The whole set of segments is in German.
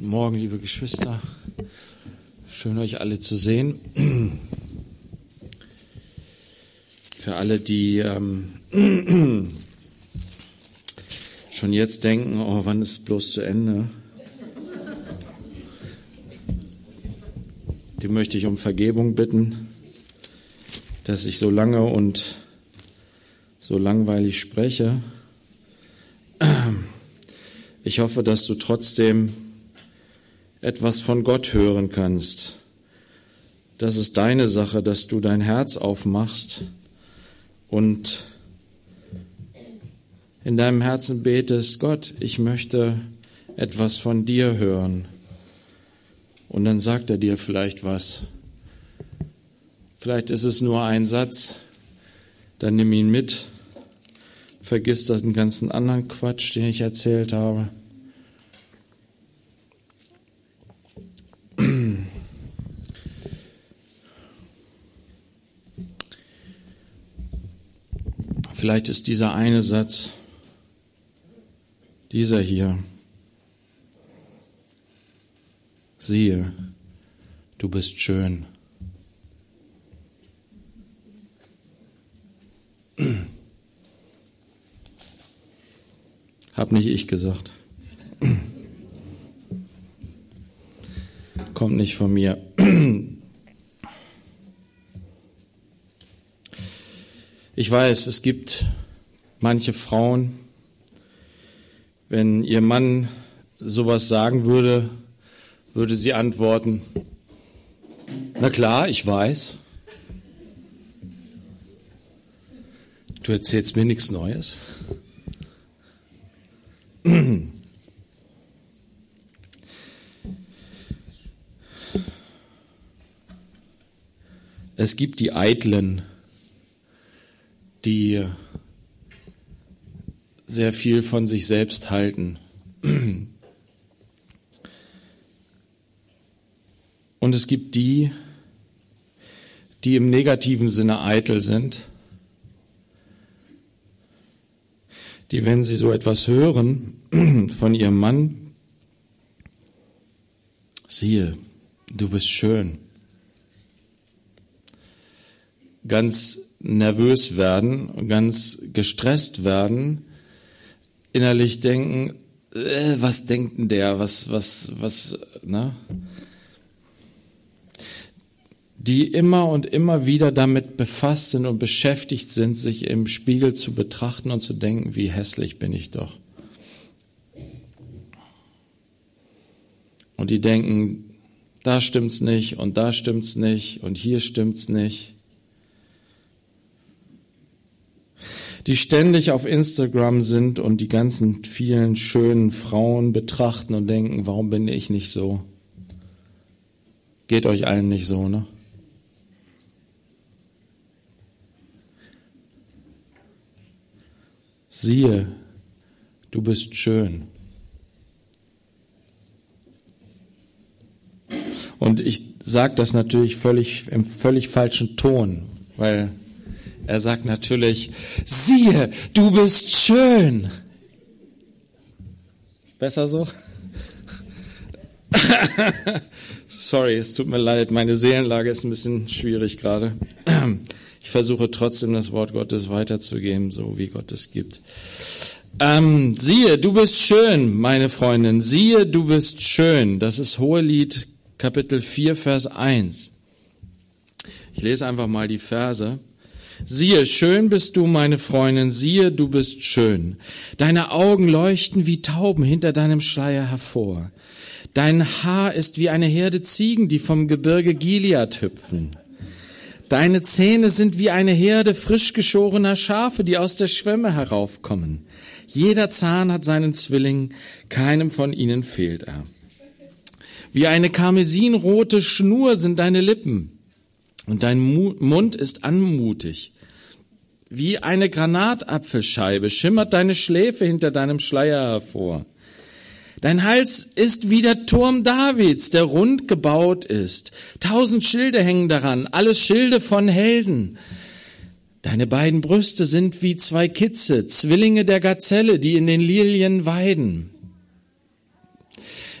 Guten Morgen, liebe Geschwister. Schön, euch alle zu sehen. Für alle, die ähm, schon jetzt denken, oh, wann ist es bloß zu Ende? Die möchte ich um Vergebung bitten, dass ich so lange und so langweilig spreche. Ich hoffe, dass du trotzdem etwas von Gott hören kannst. Das ist deine Sache, dass du dein Herz aufmachst und in deinem Herzen betest, Gott, ich möchte etwas von dir hören. Und dann sagt er dir vielleicht was. Vielleicht ist es nur ein Satz, dann nimm ihn mit vergiss den ganzen anderen Quatsch, den ich erzählt habe. Vielleicht ist dieser eine Satz, dieser hier, siehe, du bist schön. Hab nicht ich gesagt. Kommt nicht von mir. Ich weiß, es gibt manche Frauen, wenn ihr Mann sowas sagen würde, würde sie antworten, na klar, ich weiß. Du erzählst mir nichts Neues. Es gibt die Eitlen, die sehr viel von sich selbst halten. Und es gibt die, die im negativen Sinne eitel sind die, wenn sie so etwas hören von ihrem Mann, siehe, du bist schön, ganz nervös werden, ganz gestresst werden, innerlich denken, äh, was denkt denn der, was, was, was, ne? die immer und immer wieder damit befasst sind und beschäftigt sind, sich im Spiegel zu betrachten und zu denken, wie hässlich bin ich doch. Und die denken, da stimmt's nicht und da stimmt's nicht und hier stimmt's nicht. Die ständig auf Instagram sind und die ganzen vielen schönen Frauen betrachten und denken, warum bin ich nicht so? Geht euch allen nicht so, ne? siehe, du bist schön. Und ich sage das natürlich völlig im völlig falschen Ton, weil er sagt natürlich, siehe, du bist schön. Besser so? Sorry, es tut mir leid, meine Seelenlage ist ein bisschen schwierig gerade. Ich versuche trotzdem das Wort Gottes weiterzugeben, so wie Gott es gibt. Ähm, siehe, du bist schön, meine Freundin. Siehe, du bist schön. Das ist Hohelied Kapitel 4, Vers 1. Ich lese einfach mal die Verse. Siehe, schön bist du, meine Freundin, siehe, du bist schön. Deine Augen leuchten wie Tauben hinter deinem Schleier hervor. Dein Haar ist wie eine Herde Ziegen, die vom Gebirge Gilead hüpfen. Deine Zähne sind wie eine Herde frisch geschorener Schafe, die aus der Schwemme heraufkommen. Jeder Zahn hat seinen Zwilling, keinem von ihnen fehlt er. Wie eine karmesinrote Schnur sind deine Lippen, und dein Mund ist anmutig. Wie eine Granatapfelscheibe schimmert deine Schläfe hinter deinem Schleier hervor. Dein Hals ist wie der Turm Davids, der rund gebaut ist. Tausend Schilde hängen daran, alles Schilde von Helden. Deine beiden Brüste sind wie zwei Kitze, Zwillinge der Gazelle, die in den Lilien weiden.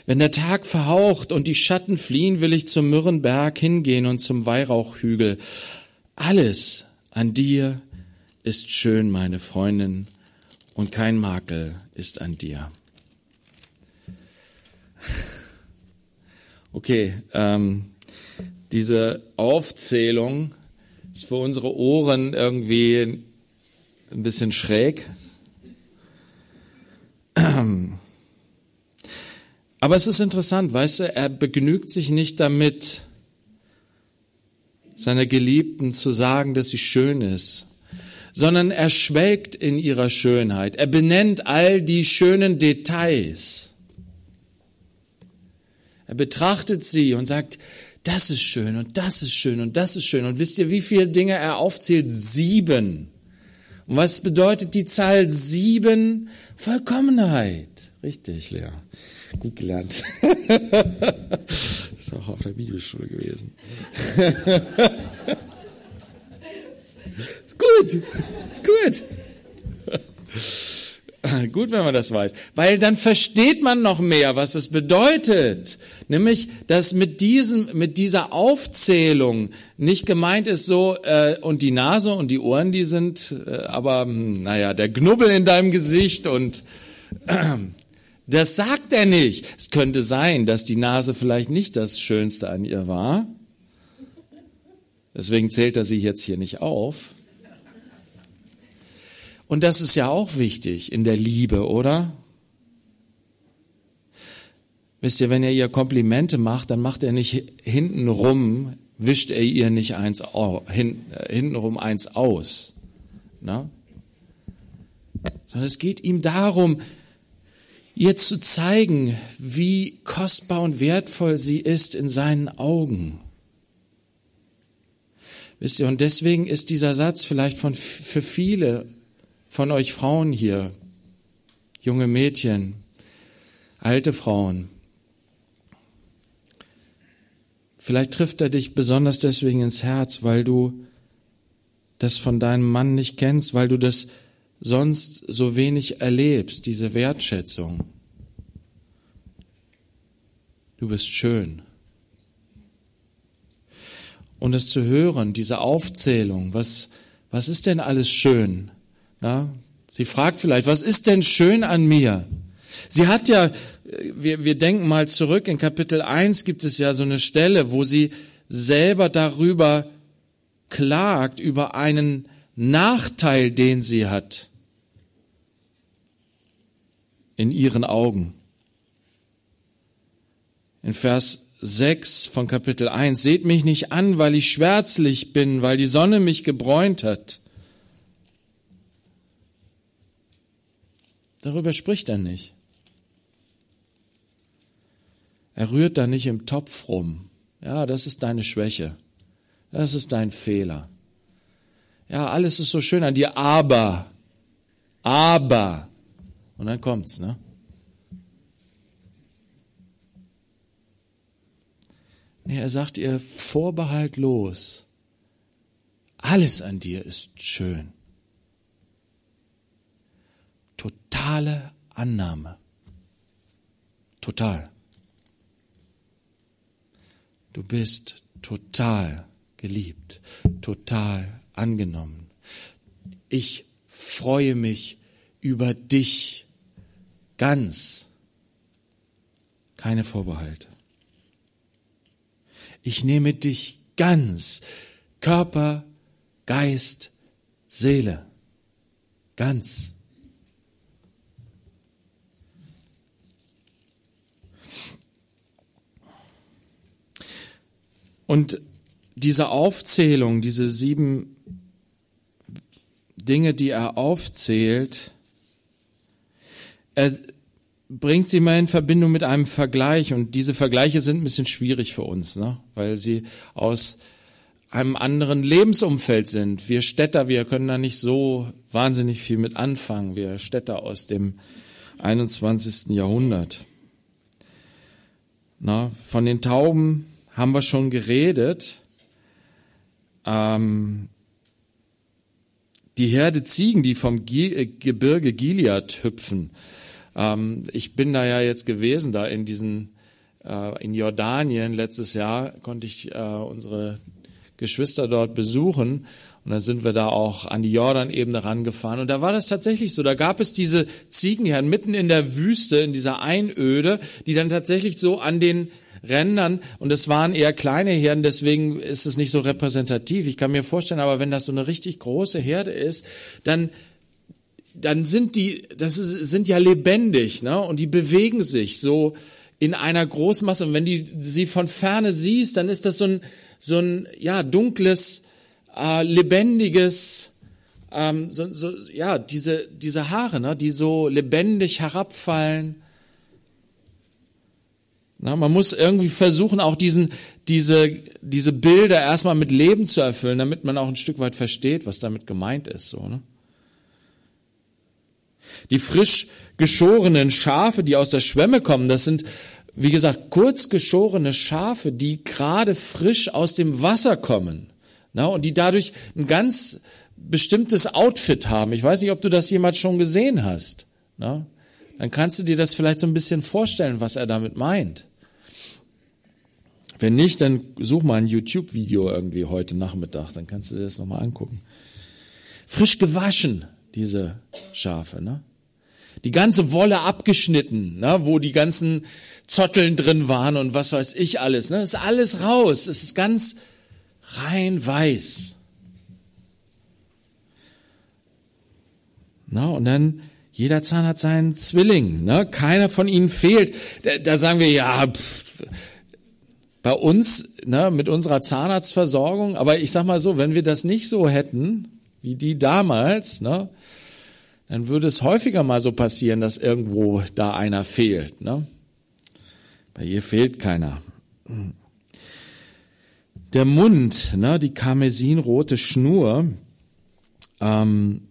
Wenn der Tag verhaucht und die Schatten fliehen, will ich zum Myrrenberg hingehen und zum Weihrauchhügel. Alles an dir ist schön, meine Freundin, und kein Makel ist an dir. Okay, ähm, diese Aufzählung ist für unsere Ohren irgendwie ein bisschen schräg. Aber es ist interessant, weißt du, er begnügt sich nicht damit, seiner Geliebten zu sagen, dass sie schön ist, sondern er schwelgt in ihrer Schönheit. Er benennt all die schönen Details. Er betrachtet sie und sagt, das ist schön und das ist schön und das ist schön. Und wisst ihr, wie viele Dinge er aufzählt? Sieben. Und was bedeutet die Zahl sieben? Vollkommenheit. Richtig, Lea. Gut gelernt. Ist auch auf der Bibelschule gewesen. ist gut. Ist gut. Gut, wenn man das weiß. Weil dann versteht man noch mehr, was es bedeutet. Nämlich, dass mit diesem, mit dieser Aufzählung nicht gemeint ist so, äh, und die Nase und die Ohren, die sind, äh, aber, hm, naja, der Knubbel in deinem Gesicht und, äh, das sagt er nicht. Es könnte sein, dass die Nase vielleicht nicht das Schönste an ihr war. Deswegen zählt er sie jetzt hier nicht auf. Und das ist ja auch wichtig in der Liebe, oder? Wisst ihr, wenn er ihr Komplimente macht, dann macht er nicht hintenrum, wischt er ihr nicht eins hin, äh, hintenrum eins aus. Na? Sondern es geht ihm darum, ihr zu zeigen, wie kostbar und wertvoll sie ist in seinen Augen. Wisst ihr, und deswegen ist dieser Satz vielleicht von, für viele von euch Frauen hier, junge Mädchen, alte Frauen. Vielleicht trifft er dich besonders deswegen ins Herz, weil du das von deinem Mann nicht kennst, weil du das sonst so wenig erlebst, diese Wertschätzung. Du bist schön. Und es zu hören, diese Aufzählung, was, was ist denn alles schön? Ja, sie fragt vielleicht, was ist denn schön an mir? Sie hat ja, wir, wir denken mal zurück, in Kapitel 1 gibt es ja so eine Stelle, wo sie selber darüber klagt, über einen Nachteil, den sie hat in ihren Augen. In Vers 6 von Kapitel 1, seht mich nicht an, weil ich schwärzlich bin, weil die Sonne mich gebräunt hat. Darüber spricht er nicht. Er rührt da nicht im Topf rum. Ja, das ist deine Schwäche. Das ist dein Fehler. Ja, alles ist so schön an dir, aber, aber. Und dann kommt's, ne? Nee, er sagt ihr vorbehaltlos, alles an dir ist schön totale Annahme. Total. Du bist total geliebt, total angenommen. Ich freue mich über dich ganz. Keine Vorbehalte. Ich nehme dich ganz. Körper, Geist, Seele. Ganz. Und diese Aufzählung, diese sieben Dinge, die er aufzählt, er bringt sie mal in Verbindung mit einem Vergleich. Und diese Vergleiche sind ein bisschen schwierig für uns, ne? weil sie aus einem anderen Lebensumfeld sind. Wir Städter, wir können da nicht so wahnsinnig viel mit anfangen. Wir Städter aus dem 21. Jahrhundert. Na, von den Tauben haben wir schon geredet. Ähm, die Herde Ziegen, die vom Ge äh, Gebirge Gilead hüpfen. Ähm, ich bin da ja jetzt gewesen, da in diesen, äh, in Jordanien letztes Jahr konnte ich äh, unsere Geschwister dort besuchen und dann sind wir da auch an die Jordanebene rangefahren. Und da war das tatsächlich so. Da gab es diese Ziegenherren mitten in der Wüste, in dieser Einöde, die dann tatsächlich so an den Rändern, und es waren eher kleine Herden, deswegen ist es nicht so repräsentativ. Ich kann mir vorstellen, aber wenn das so eine richtig große Herde ist, dann dann sind die, das ist, sind ja lebendig, ne? Und die bewegen sich so in einer Großmasse. Und wenn die sie von ferne siehst, dann ist das so ein, so ein, ja, dunkles, äh, lebendiges, ähm, so, so, ja, diese, diese Haare, ne, die so lebendig herabfallen. Na, man muss irgendwie versuchen, auch diesen, diese, diese Bilder erstmal mit Leben zu erfüllen, damit man auch ein Stück weit versteht, was damit gemeint ist, so, ne? Die frisch geschorenen Schafe, die aus der Schwemme kommen, das sind, wie gesagt, kurz geschorene Schafe, die gerade frisch aus dem Wasser kommen. Na, und die dadurch ein ganz bestimmtes Outfit haben. Ich weiß nicht, ob du das jemals schon gesehen hast. Na, dann kannst du dir das vielleicht so ein bisschen vorstellen, was er damit meint. Wenn nicht, dann such mal ein YouTube-Video irgendwie heute Nachmittag, dann kannst du dir das nochmal angucken. Frisch gewaschen, diese Schafe, ne? Die ganze Wolle abgeschnitten, ne? wo die ganzen Zotteln drin waren und was weiß ich alles. Ne? Das ist alles raus. Es ist ganz rein weiß. Na, und dann, jeder Zahn hat seinen Zwilling, ne? keiner von ihnen fehlt. Da, da sagen wir, ja, pff, bei uns, ne, mit unserer Zahnarztversorgung, aber ich sag mal so, wenn wir das nicht so hätten, wie die damals, ne, dann würde es häufiger mal so passieren, dass irgendwo da einer fehlt. Ne? Bei ihr fehlt keiner. Der Mund, ne, die karmesinrote Schnur, ähm,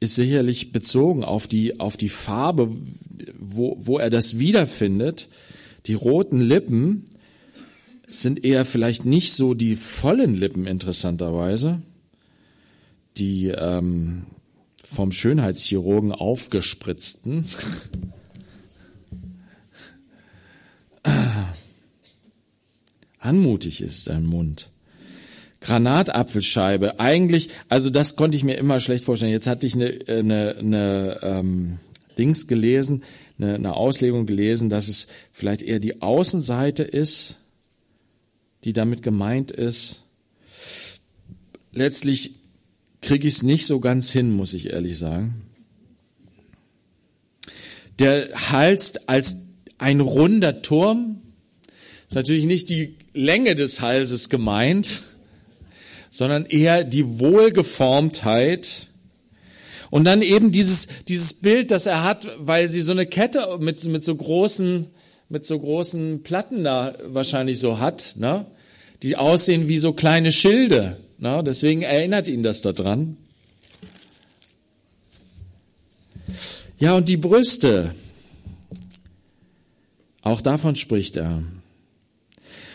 ist sicherlich bezogen auf die, auf die Farbe, wo, wo er das wiederfindet. Die roten Lippen sind eher vielleicht nicht so die vollen Lippen interessanterweise. Die ähm, vom Schönheitschirurgen aufgespritzten. Anmutig ist dein Mund. Granatapfelscheibe. Eigentlich, also das konnte ich mir immer schlecht vorstellen. Jetzt hatte ich eine, eine, eine ähm, Dings gelesen, eine, eine Auslegung gelesen, dass es vielleicht eher die Außenseite ist, die damit gemeint ist. Letztlich kriege ich es nicht so ganz hin, muss ich ehrlich sagen. Der Hals als ein runder Turm ist natürlich nicht die Länge des Halses gemeint, sondern eher die Wohlgeformtheit. Und dann eben dieses, dieses Bild, das er hat, weil sie so eine Kette mit, mit so großen, mit so großen Platten da wahrscheinlich so hat, ne? die aussehen wie so kleine Schilde. Na, deswegen erinnert ihn das daran. Ja, und die Brüste. Auch davon spricht er.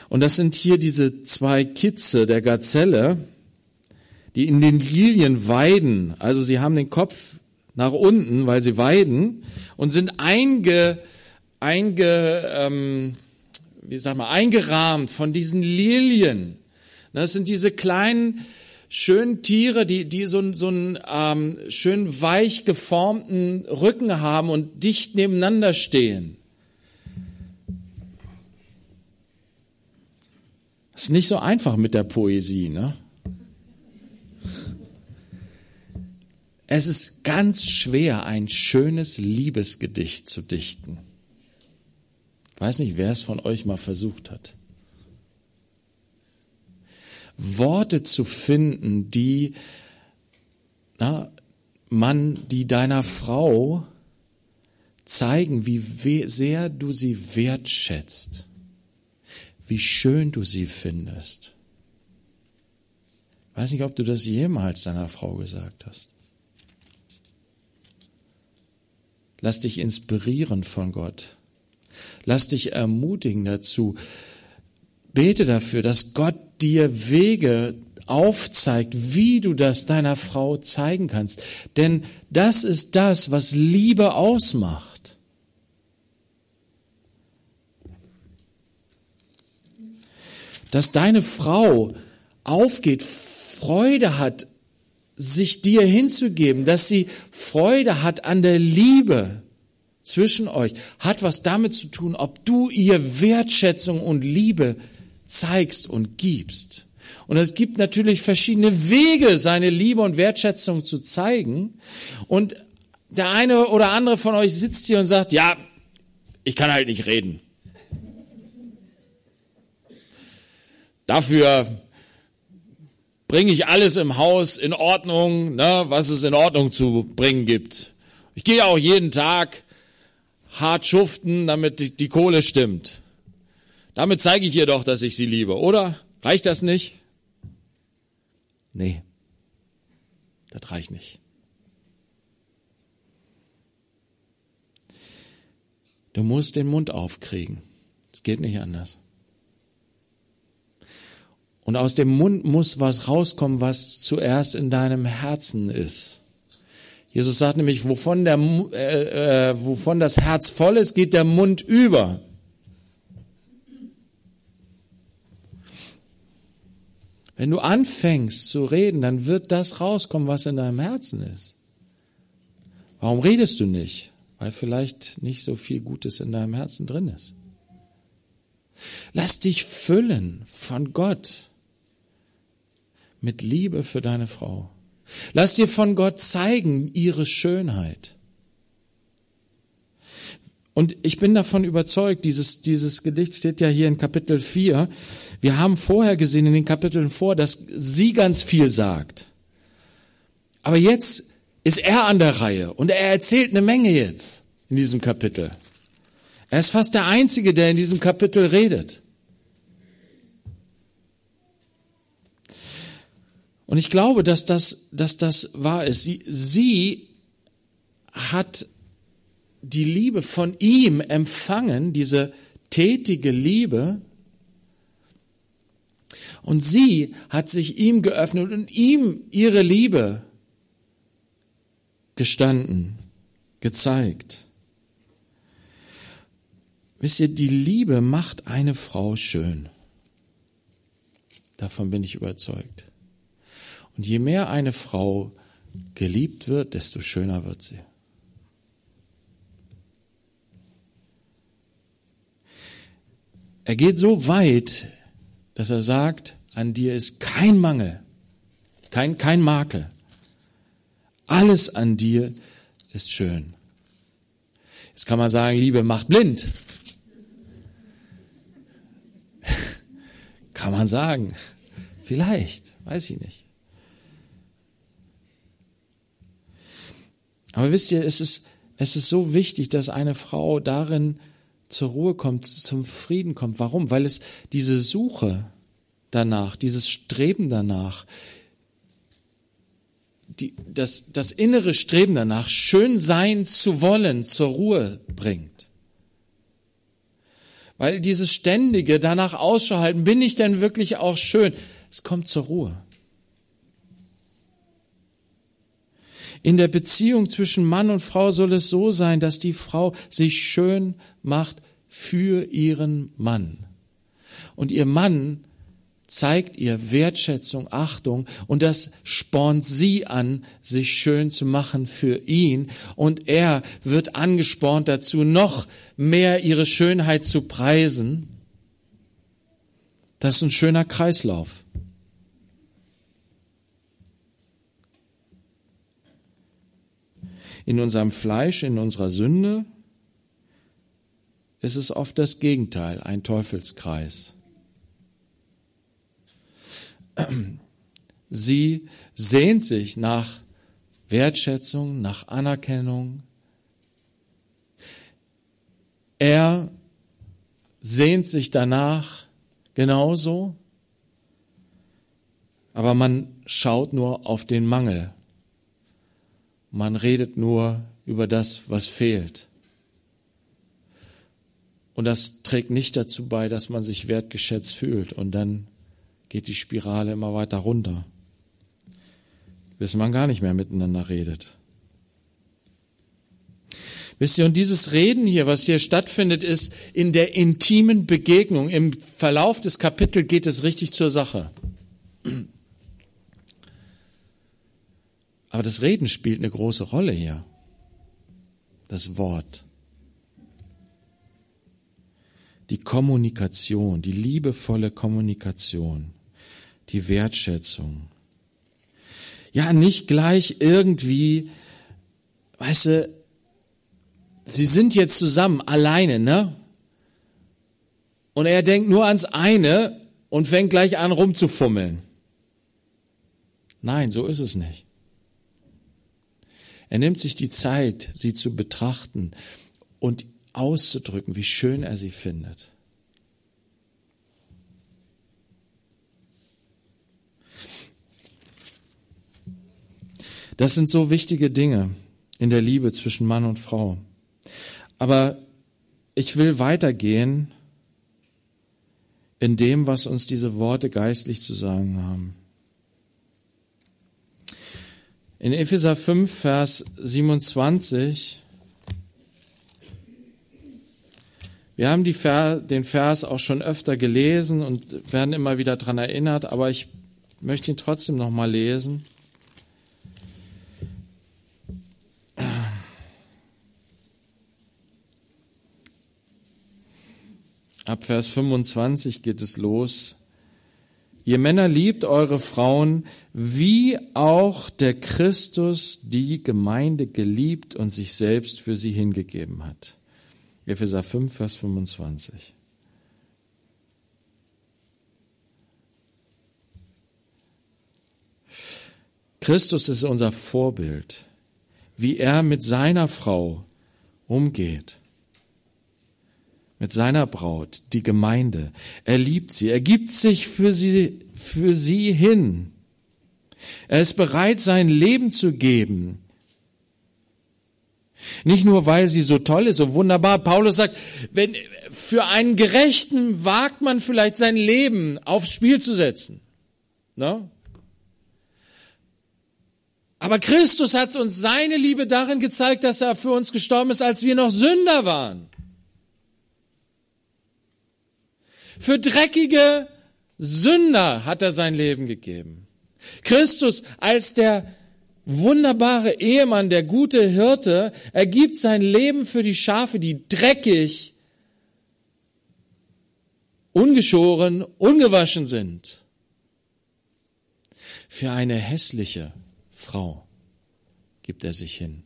Und das sind hier diese zwei Kitze der Gazelle, die in den Lilien weiden. Also sie haben den Kopf nach unten, weil sie weiden und sind einge, einge, ähm, wie sag mal, eingerahmt von diesen Lilien. Das sind diese kleinen, schönen Tiere, die, die so, so einen ähm, schön weich geformten Rücken haben und dicht nebeneinander stehen. Das ist nicht so einfach mit der Poesie, ne? Es ist ganz schwer, ein schönes Liebesgedicht zu dichten. Ich weiß nicht, wer es von euch mal versucht hat. Worte zu finden, die na, man, die deiner Frau zeigen, wie sehr du sie wertschätzt, wie schön du sie findest. Ich weiß nicht, ob du das jemals deiner Frau gesagt hast. Lass dich inspirieren von Gott. Lass dich ermutigen dazu. Bete dafür, dass Gott dir Wege aufzeigt, wie du das deiner Frau zeigen kannst. Denn das ist das, was Liebe ausmacht. Dass deine Frau aufgeht, Freude hat, sich dir hinzugeben, dass sie Freude hat an der Liebe zwischen euch, hat was damit zu tun, ob du ihr Wertschätzung und Liebe zeigst und gibst. Und es gibt natürlich verschiedene Wege, seine Liebe und Wertschätzung zu zeigen. Und der eine oder andere von euch sitzt hier und sagt, ja, ich kann halt nicht reden. Dafür bringe ich alles im Haus in Ordnung, ne, was es in Ordnung zu bringen gibt. Ich gehe auch jeden Tag hart schuften, damit die, die Kohle stimmt. Damit zeige ich ihr doch, dass ich sie liebe, oder? Reicht das nicht? Nee, das reicht nicht. Du musst den Mund aufkriegen. Es geht nicht anders. Und aus dem Mund muss was rauskommen, was zuerst in deinem Herzen ist. Jesus sagt nämlich, wovon, der, äh, äh, wovon das Herz voll ist, geht der Mund über. Wenn du anfängst zu reden, dann wird das rauskommen, was in deinem Herzen ist. Warum redest du nicht? Weil vielleicht nicht so viel Gutes in deinem Herzen drin ist. Lass dich füllen von Gott mit Liebe für deine Frau. Lass dir von Gott zeigen ihre Schönheit. Und ich bin davon überzeugt, dieses, dieses Gedicht steht ja hier in Kapitel 4. Wir haben vorher gesehen in den Kapiteln vor, dass sie ganz viel sagt. Aber jetzt ist er an der Reihe und er erzählt eine Menge jetzt in diesem Kapitel. Er ist fast der Einzige, der in diesem Kapitel redet. Und ich glaube, dass das, dass das wahr ist. Sie, sie hat die Liebe von ihm empfangen, diese tätige Liebe. Und sie hat sich ihm geöffnet und ihm ihre Liebe gestanden, gezeigt. Wisst ihr, die Liebe macht eine Frau schön. Davon bin ich überzeugt. Und je mehr eine Frau geliebt wird, desto schöner wird sie. Er geht so weit, dass er sagt, an dir ist kein Mangel, kein, kein Makel. Alles an dir ist schön. Jetzt kann man sagen, Liebe macht blind. kann man sagen. Vielleicht, weiß ich nicht. Aber wisst ihr, es ist, es ist so wichtig, dass eine Frau darin zur Ruhe kommt, zum Frieden kommt. Warum? Weil es diese Suche danach, dieses Streben danach, die, das, das innere Streben danach, schön sein zu wollen, zur Ruhe bringt. Weil dieses ständige danach Ausschau halten, bin ich denn wirklich auch schön? Es kommt zur Ruhe. In der Beziehung zwischen Mann und Frau soll es so sein, dass die Frau sich schön macht für ihren Mann. Und ihr Mann zeigt ihr Wertschätzung, Achtung und das spornt sie an, sich schön zu machen für ihn und er wird angespornt dazu, noch mehr ihre Schönheit zu preisen. Das ist ein schöner Kreislauf. In unserem Fleisch, in unserer Sünde ist es oft das Gegenteil, ein Teufelskreis. Sie sehnt sich nach Wertschätzung, nach Anerkennung. Er sehnt sich danach genauso, aber man schaut nur auf den Mangel. Man redet nur über das, was fehlt. Und das trägt nicht dazu bei, dass man sich wertgeschätzt fühlt. Und dann geht die Spirale immer weiter runter, bis man gar nicht mehr miteinander redet. Wisst ihr, und dieses Reden hier, was hier stattfindet, ist in der intimen Begegnung. Im Verlauf des Kapitels geht es richtig zur Sache. Aber das Reden spielt eine große Rolle hier. Das Wort. Die Kommunikation, die liebevolle Kommunikation, die Wertschätzung. Ja, nicht gleich irgendwie, weißt du, sie sind jetzt zusammen, alleine, ne? Und er denkt nur ans eine und fängt gleich an rumzufummeln. Nein, so ist es nicht. Er nimmt sich die Zeit, sie zu betrachten und auszudrücken, wie schön er sie findet. Das sind so wichtige Dinge in der Liebe zwischen Mann und Frau. Aber ich will weitergehen in dem, was uns diese Worte geistlich zu sagen haben. In Epheser 5, Vers 27, wir haben Ver, den Vers auch schon öfter gelesen und werden immer wieder daran erinnert, aber ich möchte ihn trotzdem nochmal lesen. Ab Vers 25 geht es los. Ihr Männer liebt eure Frauen, wie auch der Christus die Gemeinde geliebt und sich selbst für sie hingegeben hat. Epheser 5, Vers 25. Christus ist unser Vorbild, wie er mit seiner Frau umgeht mit seiner Braut, die Gemeinde. Er liebt sie, er gibt sich für sie, für sie hin. Er ist bereit, sein Leben zu geben. Nicht nur, weil sie so toll ist, so wunderbar. Paulus sagt, wenn, für einen Gerechten wagt man vielleicht sein Leben aufs Spiel zu setzen. No? Aber Christus hat uns seine Liebe darin gezeigt, dass er für uns gestorben ist, als wir noch Sünder waren. Für dreckige Sünder hat er sein Leben gegeben. Christus als der wunderbare Ehemann, der gute Hirte, er gibt sein Leben für die Schafe, die dreckig, ungeschoren, ungewaschen sind. Für eine hässliche Frau gibt er sich hin.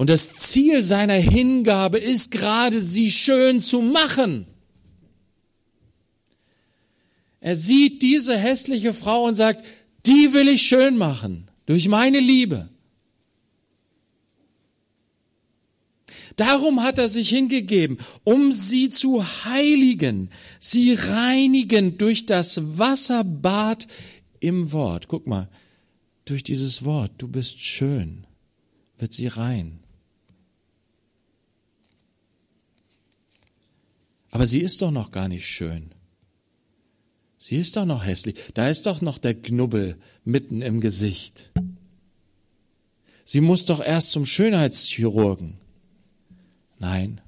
Und das Ziel seiner Hingabe ist gerade, sie schön zu machen. Er sieht diese hässliche Frau und sagt, die will ich schön machen durch meine Liebe. Darum hat er sich hingegeben, um sie zu heiligen, sie reinigen durch das Wasserbad im Wort. Guck mal, durch dieses Wort, du bist schön, wird sie rein. Aber sie ist doch noch gar nicht schön. Sie ist doch noch hässlich. Da ist doch noch der Knubbel mitten im Gesicht. Sie muss doch erst zum Schönheitschirurgen. Nein.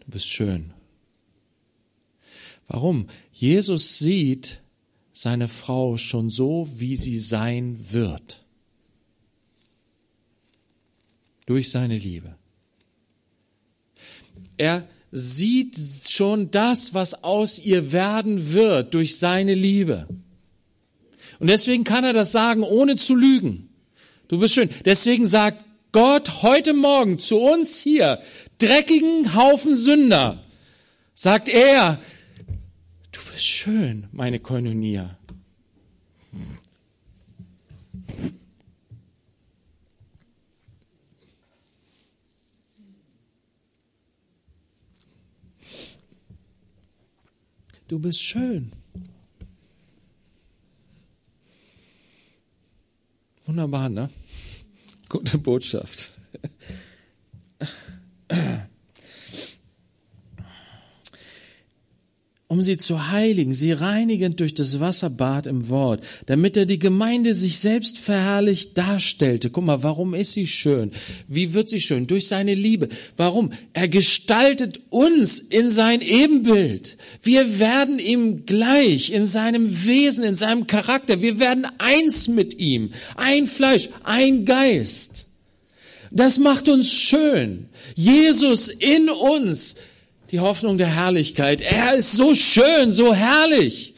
Du bist schön. Warum? Jesus sieht seine Frau schon so, wie sie sein wird. Durch seine Liebe. Er sieht schon das, was aus ihr werden wird durch seine Liebe. Und deswegen kann er das sagen, ohne zu lügen. Du bist schön. Deswegen sagt Gott heute Morgen zu uns hier, dreckigen Haufen Sünder, sagt er, du bist schön, meine Koinonia. Du bist schön. Wunderbar, ne? Gute Botschaft. Um sie zu heiligen, sie reinigend durch das Wasserbad im Wort, damit er die Gemeinde sich selbst verherrlicht darstellte. Guck mal, warum ist sie schön? Wie wird sie schön? Durch seine Liebe. Warum? Er gestaltet uns in sein Ebenbild. Wir werden ihm gleich in seinem Wesen, in seinem Charakter. Wir werden eins mit ihm. Ein Fleisch, ein Geist. Das macht uns schön. Jesus in uns die Hoffnung der Herrlichkeit. Er ist so schön, so herrlich.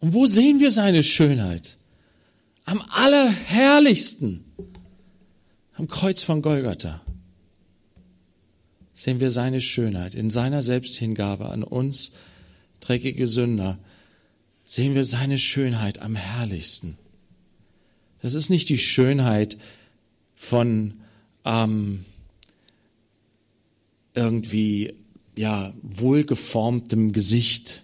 Und wo sehen wir seine Schönheit? Am allerherrlichsten. Am Kreuz von Golgatha sehen wir seine Schönheit. In seiner Selbsthingabe an uns, dreckige Sünder, sehen wir seine Schönheit am herrlichsten. Das ist nicht die Schönheit von ähm, irgendwie ja wohlgeformtem Gesicht.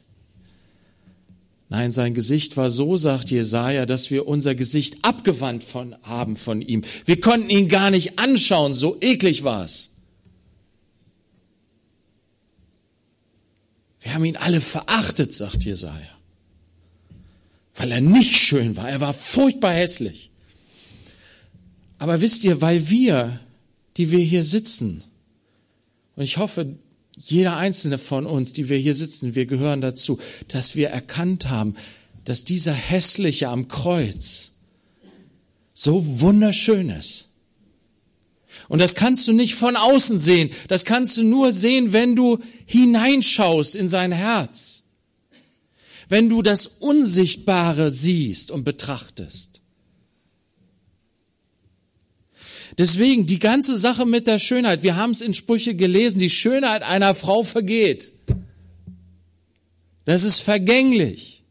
Nein, sein Gesicht war so, sagt Jesaja, dass wir unser Gesicht abgewandt von, haben von ihm. Wir konnten ihn gar nicht anschauen, so eklig war es. Wir haben ihn alle verachtet, sagt Jesaja. Weil er nicht schön war. Er war furchtbar hässlich. Aber wisst ihr, weil wir die wir hier sitzen. Und ich hoffe, jeder einzelne von uns, die wir hier sitzen, wir gehören dazu, dass wir erkannt haben, dass dieser hässliche am Kreuz so wunderschön ist. Und das kannst du nicht von außen sehen. Das kannst du nur sehen, wenn du hineinschaust in sein Herz. Wenn du das Unsichtbare siehst und betrachtest. Deswegen die ganze Sache mit der Schönheit. Wir haben es in Sprüche gelesen. Die Schönheit einer Frau vergeht. Das ist vergänglich.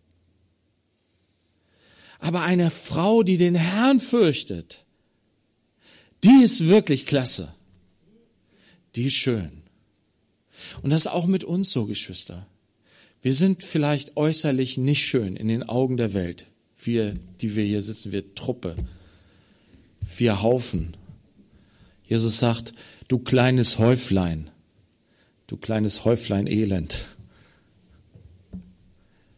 Aber eine Frau, die den Herrn fürchtet, die ist wirklich klasse. Die ist schön. Und das ist auch mit uns so, Geschwister. Wir sind vielleicht äußerlich nicht schön in den Augen der Welt. Wir, die wir hier sitzen, wir Truppe, wir Haufen Jesus sagt, du kleines Häuflein, du kleines Häuflein Elend.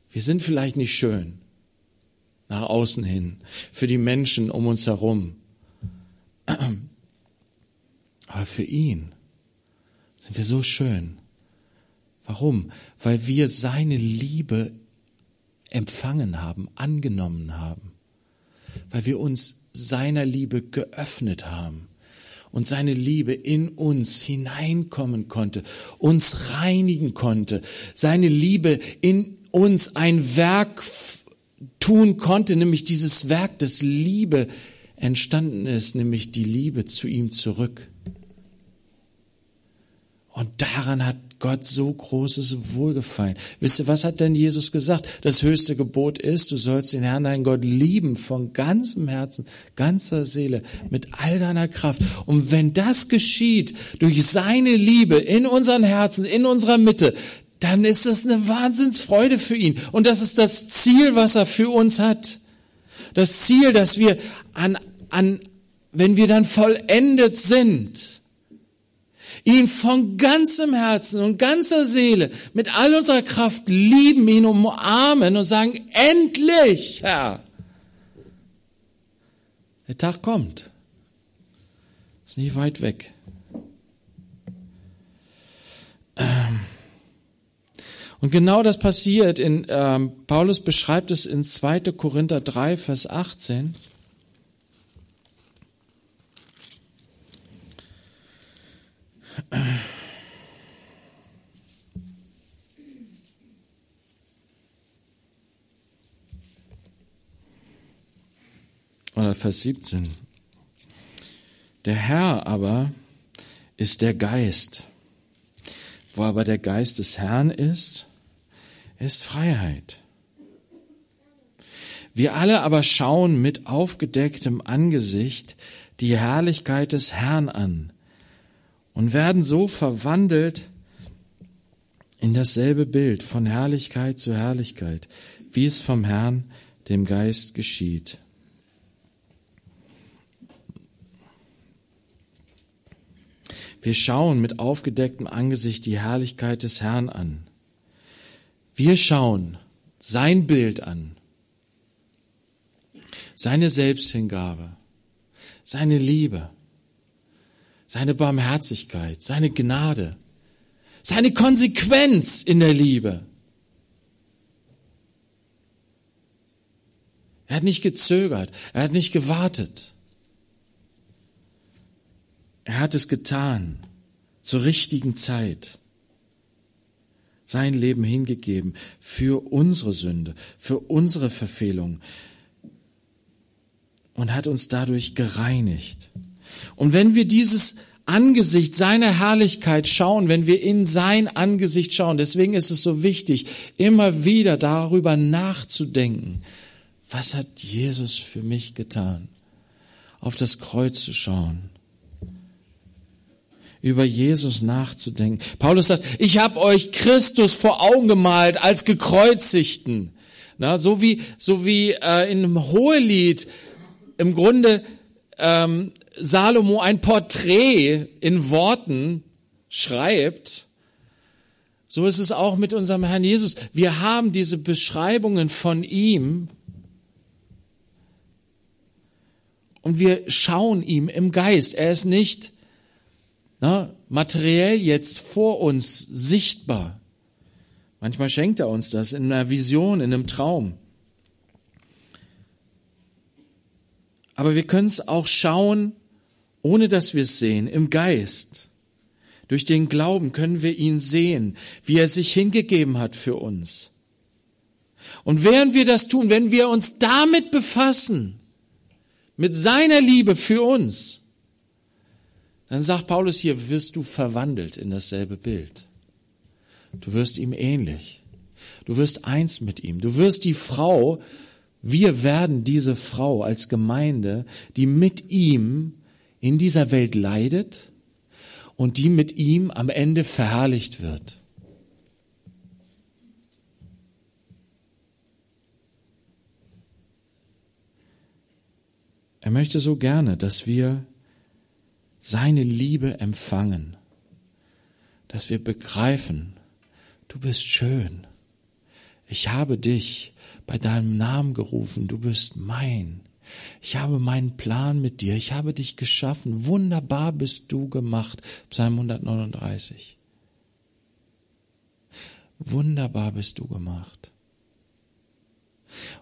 Wir sind vielleicht nicht schön nach außen hin, für die Menschen um uns herum. Aber für ihn sind wir so schön. Warum? Weil wir seine Liebe empfangen haben, angenommen haben. Weil wir uns seiner Liebe geöffnet haben und seine Liebe in uns hineinkommen konnte, uns reinigen konnte, seine Liebe in uns ein Werk tun konnte, nämlich dieses Werk, das Liebe entstanden ist, nämlich die Liebe zu ihm zurück. Und daran hat Gott so großes Wohlgefallen. Wisst ihr, was hat denn Jesus gesagt? Das höchste Gebot ist, du sollst den Herrn, deinen Gott lieben von ganzem Herzen, ganzer Seele, mit all deiner Kraft. Und wenn das geschieht durch seine Liebe in unseren Herzen, in unserer Mitte, dann ist das eine Wahnsinnsfreude für ihn. Und das ist das Ziel, was er für uns hat. Das Ziel, dass wir an, an, wenn wir dann vollendet sind, ihn von ganzem Herzen und ganzer Seele mit all unserer Kraft lieben, ihn umarmen und sagen, endlich, Herr. Der Tag kommt. Ist nicht weit weg. Ähm. Und genau das passiert in, ähm, Paulus beschreibt es in 2. Korinther 3, Vers 18. Oder Vers 17. Der Herr aber ist der Geist. Wo aber der Geist des Herrn ist, ist Freiheit. Wir alle aber schauen mit aufgedecktem Angesicht die Herrlichkeit des Herrn an und werden so verwandelt in dasselbe Bild von Herrlichkeit zu Herrlichkeit, wie es vom Herrn, dem Geist, geschieht. Wir schauen mit aufgedecktem Angesicht die Herrlichkeit des Herrn an. Wir schauen sein Bild an, seine Selbsthingabe, seine Liebe, seine Barmherzigkeit, seine Gnade, seine Konsequenz in der Liebe. Er hat nicht gezögert, er hat nicht gewartet. Er hat es getan zur richtigen Zeit. Sein Leben hingegeben für unsere Sünde, für unsere Verfehlung und hat uns dadurch gereinigt. Und wenn wir dieses Angesicht seiner Herrlichkeit schauen, wenn wir in sein Angesicht schauen, deswegen ist es so wichtig, immer wieder darüber nachzudenken, was hat Jesus für mich getan? Auf das Kreuz zu schauen über Jesus nachzudenken. Paulus sagt, ich habe euch Christus vor Augen gemalt als gekreuzigten. Na, so wie so wie äh, in einem Hohelied im Grunde ähm, Salomo ein Porträt in Worten schreibt, so ist es auch mit unserem Herrn Jesus. Wir haben diese Beschreibungen von ihm und wir schauen ihm im Geist. Er ist nicht na, materiell jetzt vor uns sichtbar. Manchmal schenkt er uns das in einer Vision, in einem Traum. Aber wir können es auch schauen, ohne dass wir es sehen, im Geist. Durch den Glauben können wir ihn sehen, wie er sich hingegeben hat für uns. Und während wir das tun, wenn wir uns damit befassen, mit seiner Liebe für uns, dann sagt Paulus hier, wirst du verwandelt in dasselbe Bild. Du wirst ihm ähnlich. Du wirst eins mit ihm. Du wirst die Frau, wir werden diese Frau als Gemeinde, die mit ihm in dieser Welt leidet und die mit ihm am Ende verherrlicht wird. Er möchte so gerne, dass wir seine Liebe empfangen, dass wir begreifen, du bist schön. Ich habe dich bei deinem Namen gerufen, du bist mein. Ich habe meinen Plan mit dir, ich habe dich geschaffen, wunderbar bist du gemacht. Psalm 139. Wunderbar bist du gemacht.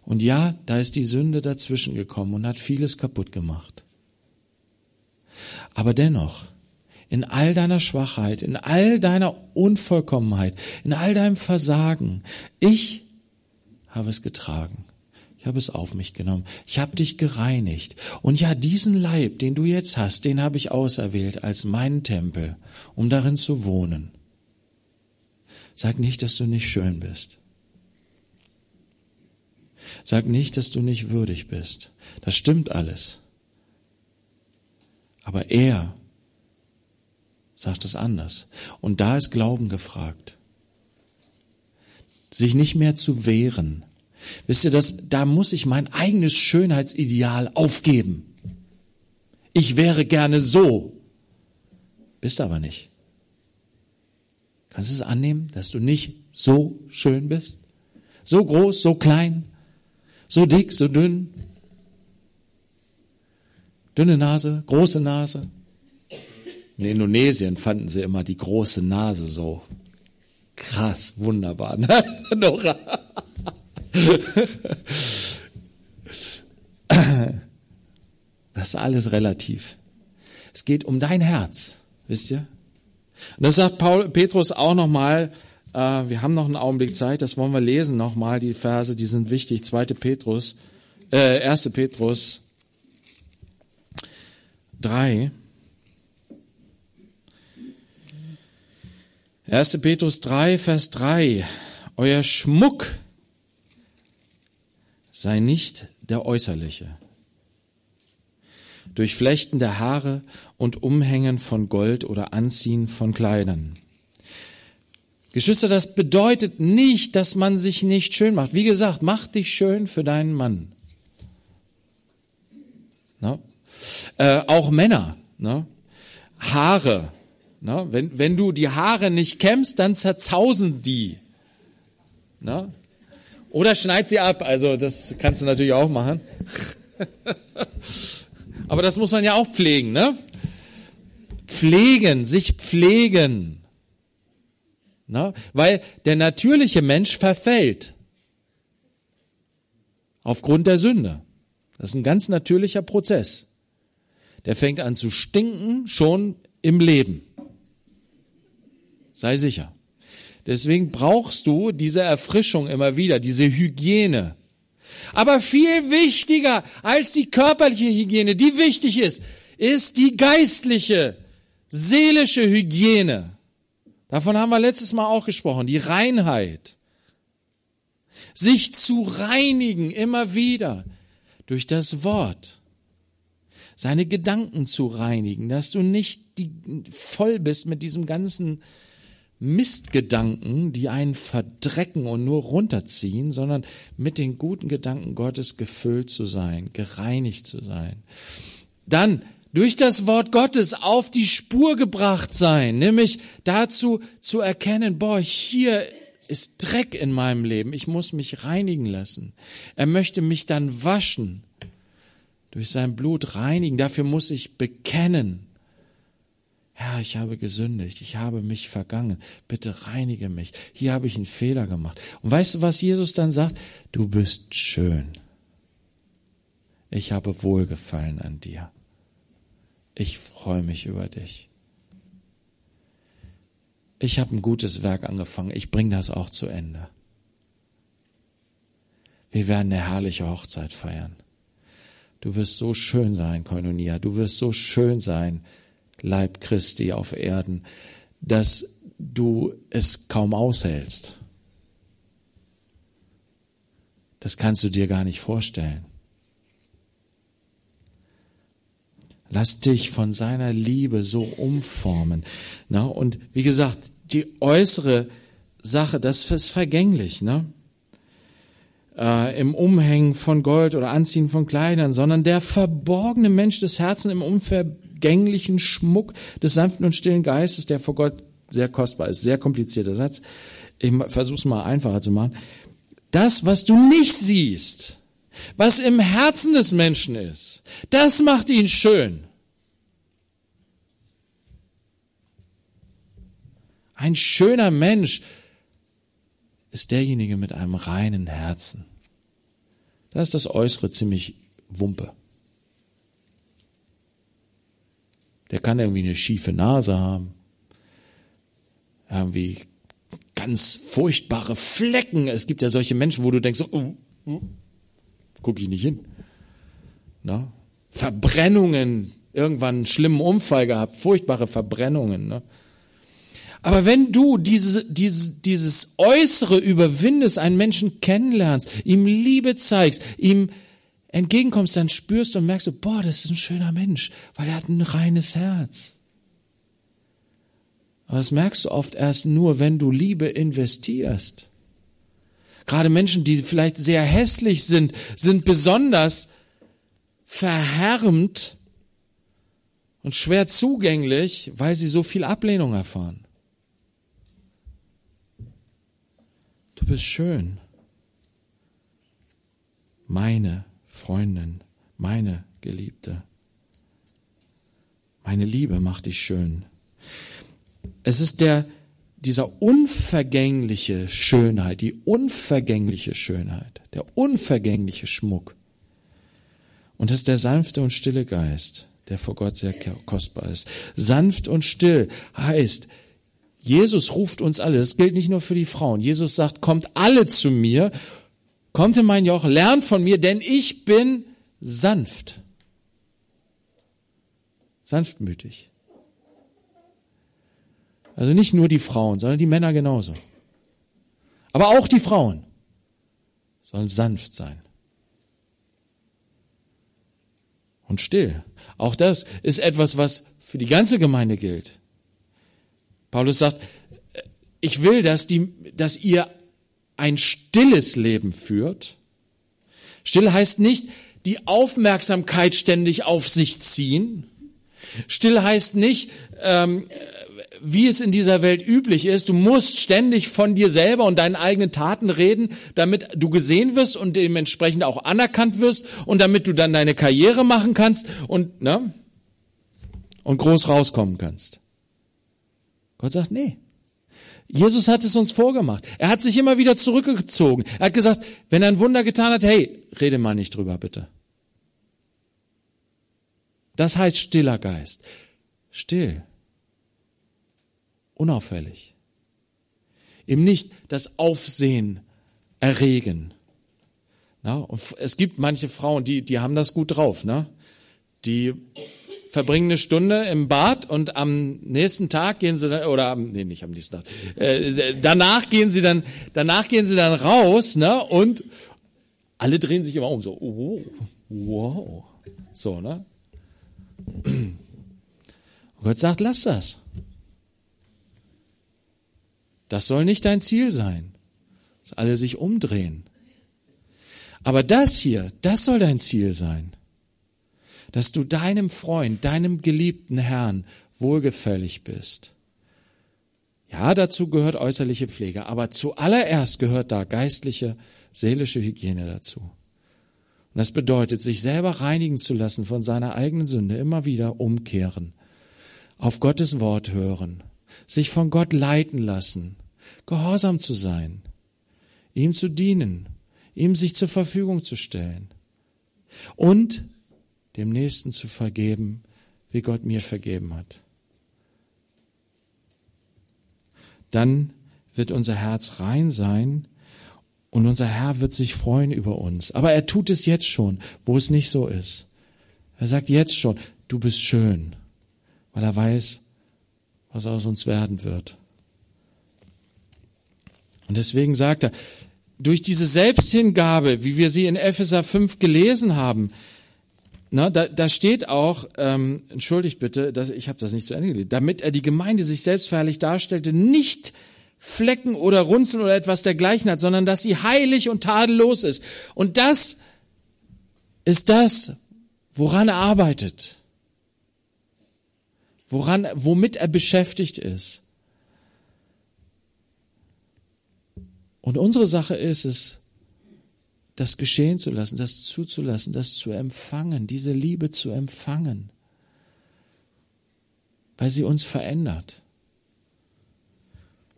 Und ja, da ist die Sünde dazwischen gekommen und hat vieles kaputt gemacht. Aber dennoch, in all deiner Schwachheit, in all deiner Unvollkommenheit, in all deinem Versagen, ich habe es getragen. Ich habe es auf mich genommen. Ich habe dich gereinigt. Und ja, diesen Leib, den du jetzt hast, den habe ich auserwählt als meinen Tempel, um darin zu wohnen. Sag nicht, dass du nicht schön bist. Sag nicht, dass du nicht würdig bist. Das stimmt alles. Aber er sagt es anders. Und da ist Glauben gefragt. Sich nicht mehr zu wehren. Wisst ihr, das, da muss ich mein eigenes Schönheitsideal aufgeben. Ich wäre gerne so. Bist aber nicht. Kannst du es annehmen, dass du nicht so schön bist? So groß, so klein, so dick, so dünn, Dünne Nase, große Nase. In Indonesien fanden sie immer die große Nase so krass, wunderbar. Ne? Nora. Das ist alles relativ. Es geht um dein Herz, wisst ihr? Und das sagt Paul, Petrus auch nochmal, äh, wir haben noch einen Augenblick Zeit, das wollen wir lesen nochmal, die Verse, die sind wichtig. Zweite Petrus, äh, erste Petrus 3. 1. Petrus 3, Vers 3. Euer Schmuck sei nicht der äußerliche. Durch Flechten der Haare und Umhängen von Gold oder Anziehen von Kleidern. Geschwister, das bedeutet nicht, dass man sich nicht schön macht. Wie gesagt, mach dich schön für deinen Mann. No? Äh, auch Männer, ne? Haare, Na, wenn, wenn du die Haare nicht kämmst, dann zerzausen die. Oder schneid sie ab. Also das kannst du natürlich auch machen. Aber das muss man ja auch pflegen, ne? Pflegen, sich pflegen. Na? Weil der natürliche Mensch verfällt. Aufgrund der Sünde. Das ist ein ganz natürlicher Prozess. Der fängt an zu stinken schon im Leben. Sei sicher. Deswegen brauchst du diese Erfrischung immer wieder, diese Hygiene. Aber viel wichtiger als die körperliche Hygiene, die wichtig ist, ist die geistliche, seelische Hygiene. Davon haben wir letztes Mal auch gesprochen, die Reinheit. Sich zu reinigen immer wieder durch das Wort. Seine Gedanken zu reinigen, dass du nicht die, voll bist mit diesem ganzen Mistgedanken, die einen verdrecken und nur runterziehen, sondern mit den guten Gedanken Gottes gefüllt zu sein, gereinigt zu sein. Dann durch das Wort Gottes auf die Spur gebracht sein, nämlich dazu zu erkennen, boah, hier ist Dreck in meinem Leben, ich muss mich reinigen lassen. Er möchte mich dann waschen, durch sein Blut reinigen, dafür muss ich bekennen, Herr, ich habe gesündigt, ich habe mich vergangen, bitte reinige mich, hier habe ich einen Fehler gemacht. Und weißt du, was Jesus dann sagt? Du bist schön. Ich habe Wohlgefallen an dir. Ich freue mich über dich. Ich habe ein gutes Werk angefangen, ich bringe das auch zu Ende. Wir werden eine herrliche Hochzeit feiern. Du wirst so schön sein, Koinonia, du wirst so schön sein, Leib Christi auf Erden, dass du es kaum aushältst. Das kannst du dir gar nicht vorstellen. Lass dich von seiner Liebe so umformen. Na, und wie gesagt, die äußere Sache, das ist vergänglich. Ne? Äh, Im Umhängen von Gold oder Anziehen von Kleidern, sondern der verborgene Mensch des Herzens im Umfeld vergänglichen Schmuck des sanften und stillen Geistes, der vor Gott sehr kostbar ist. Sehr komplizierter Satz. Ich versuche es mal einfacher zu machen. Das, was du nicht siehst, was im Herzen des Menschen ist, das macht ihn schön. Ein schöner Mensch ist derjenige mit einem reinen Herzen. Da ist das Äußere ziemlich Wumpe. Der kann irgendwie eine schiefe Nase haben, irgendwie ganz furchtbare Flecken. Es gibt ja solche Menschen, wo du denkst, oh, oh, guck ich nicht hin. Na? Verbrennungen, irgendwann einen schlimmen Unfall gehabt, furchtbare Verbrennungen. Ne? Aber wenn du diese, dieses, dieses Äußere überwindest, einen Menschen kennenlernst, ihm Liebe zeigst, ihm entgegenkommst, dann spürst du und merkst du, boah, das ist ein schöner Mensch, weil er hat ein reines Herz. Aber das merkst du oft erst nur, wenn du Liebe investierst. Gerade Menschen, die vielleicht sehr hässlich sind, sind besonders verhärmt und schwer zugänglich, weil sie so viel Ablehnung erfahren. Du bist schön. Meine Freundin, meine Geliebte. Meine Liebe macht dich schön. Es ist der, dieser unvergängliche Schönheit, die unvergängliche Schönheit, der unvergängliche Schmuck. Und es ist der sanfte und stille Geist, der vor Gott sehr kostbar ist. Sanft und still heißt, Jesus ruft uns alle. Das gilt nicht nur für die Frauen. Jesus sagt, kommt alle zu mir Kommt in mein Joch, lernt von mir, denn ich bin sanft. Sanftmütig. Also nicht nur die Frauen, sondern die Männer genauso. Aber auch die Frauen sollen sanft sein. Und still. Auch das ist etwas, was für die ganze Gemeinde gilt. Paulus sagt, ich will, dass, die, dass ihr ein stilles Leben führt. Still heißt nicht die Aufmerksamkeit ständig auf sich ziehen. Still heißt nicht, ähm, wie es in dieser Welt üblich ist. Du musst ständig von dir selber und deinen eigenen Taten reden, damit du gesehen wirst und dementsprechend auch anerkannt wirst und damit du dann deine Karriere machen kannst und, ne? Und groß rauskommen kannst. Gott sagt, nee. Jesus hat es uns vorgemacht. Er hat sich immer wieder zurückgezogen. Er hat gesagt, wenn er ein Wunder getan hat, hey, rede mal nicht drüber, bitte. Das heißt stiller Geist. Still. Unauffällig. Eben nicht das Aufsehen erregen. Na, es gibt manche Frauen, die, die haben das gut drauf. Ne? Die verbringen eine Stunde im Bad und am nächsten Tag gehen sie dann, oder nee, nicht am nächsten Tag, äh, danach gehen sie dann, danach gehen sie dann raus, ne, und alle drehen sich immer um, so, oh, wow, so, ne. Und Gott sagt, lass das. Das soll nicht dein Ziel sein, dass alle sich umdrehen. Aber das hier, das soll dein Ziel sein dass du deinem Freund, deinem geliebten Herrn wohlgefällig bist. Ja, dazu gehört äußerliche Pflege, aber zuallererst gehört da geistliche, seelische Hygiene dazu. Und das bedeutet, sich selber reinigen zu lassen von seiner eigenen Sünde, immer wieder umkehren, auf Gottes Wort hören, sich von Gott leiten lassen, gehorsam zu sein, ihm zu dienen, ihm sich zur Verfügung zu stellen und dem Nächsten zu vergeben, wie Gott mir vergeben hat. Dann wird unser Herz rein sein und unser Herr wird sich freuen über uns. Aber er tut es jetzt schon, wo es nicht so ist. Er sagt jetzt schon, du bist schön, weil er weiß, was aus uns werden wird. Und deswegen sagt er, durch diese Selbsthingabe, wie wir sie in Epheser 5 gelesen haben, na, da, da steht auch, ähm, entschuldigt bitte, dass, ich habe das nicht zu Ende gelesen, damit er die Gemeinde sich selbstverherrlich darstellte, nicht Flecken oder Runzeln oder etwas dergleichen hat, sondern dass sie heilig und tadellos ist. Und das ist das, woran er arbeitet, woran, womit er beschäftigt ist. Und unsere Sache ist es, das geschehen zu lassen, das zuzulassen, das zu empfangen, diese Liebe zu empfangen, weil sie uns verändert.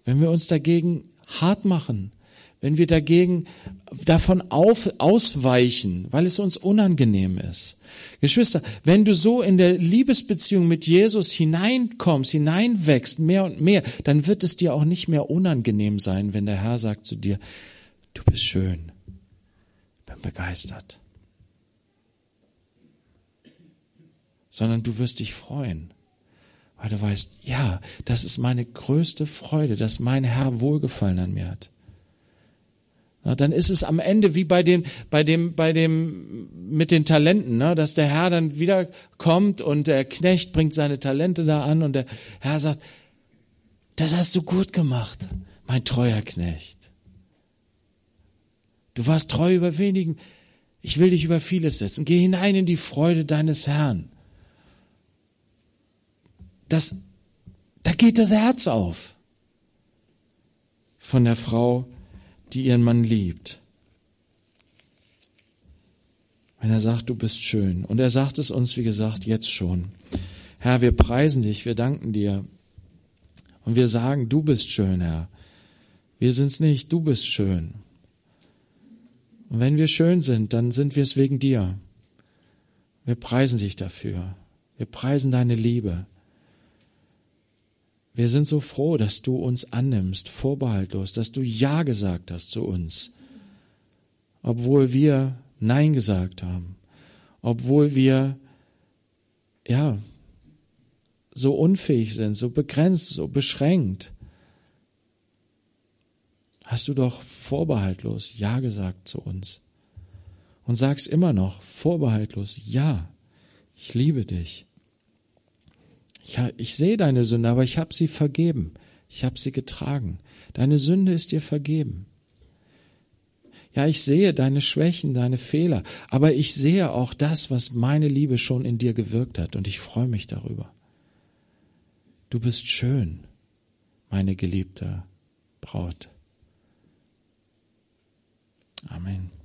Wenn wir uns dagegen hart machen, wenn wir dagegen davon auf, ausweichen, weil es uns unangenehm ist. Geschwister, wenn du so in der Liebesbeziehung mit Jesus hineinkommst, hineinwächst, mehr und mehr, dann wird es dir auch nicht mehr unangenehm sein, wenn der Herr sagt zu dir, du bist schön, begeistert, sondern du wirst dich freuen, weil du weißt, ja, das ist meine größte Freude, dass mein Herr Wohlgefallen an mir hat. Na, dann ist es am Ende wie bei dem, bei dem, bei dem mit den Talenten, ne, dass der Herr dann wieder kommt und der Knecht bringt seine Talente da an und der Herr sagt, das hast du gut gemacht, mein treuer Knecht. Du warst treu über wenigen. Ich will dich über vieles setzen. Geh hinein in die Freude deines Herrn. Das, da geht das Herz auf von der Frau, die ihren Mann liebt. Wenn er sagt, du bist schön. Und er sagt es uns, wie gesagt, jetzt schon. Herr, wir preisen dich, wir danken dir. Und wir sagen, du bist schön, Herr. Wir sind's nicht, du bist schön. Und wenn wir schön sind, dann sind wir es wegen dir. Wir preisen dich dafür. Wir preisen deine Liebe. Wir sind so froh, dass du uns annimmst, vorbehaltlos, dass du Ja gesagt hast zu uns, obwohl wir Nein gesagt haben, obwohl wir, ja, so unfähig sind, so begrenzt, so beschränkt hast du doch vorbehaltlos Ja gesagt zu uns. Und sagst immer noch vorbehaltlos Ja, ich liebe dich. Ja, ich sehe deine Sünde, aber ich habe sie vergeben. Ich habe sie getragen. Deine Sünde ist dir vergeben. Ja, ich sehe deine Schwächen, deine Fehler, aber ich sehe auch das, was meine Liebe schon in dir gewirkt hat und ich freue mich darüber. Du bist schön. meine geliebte Braut. Amen.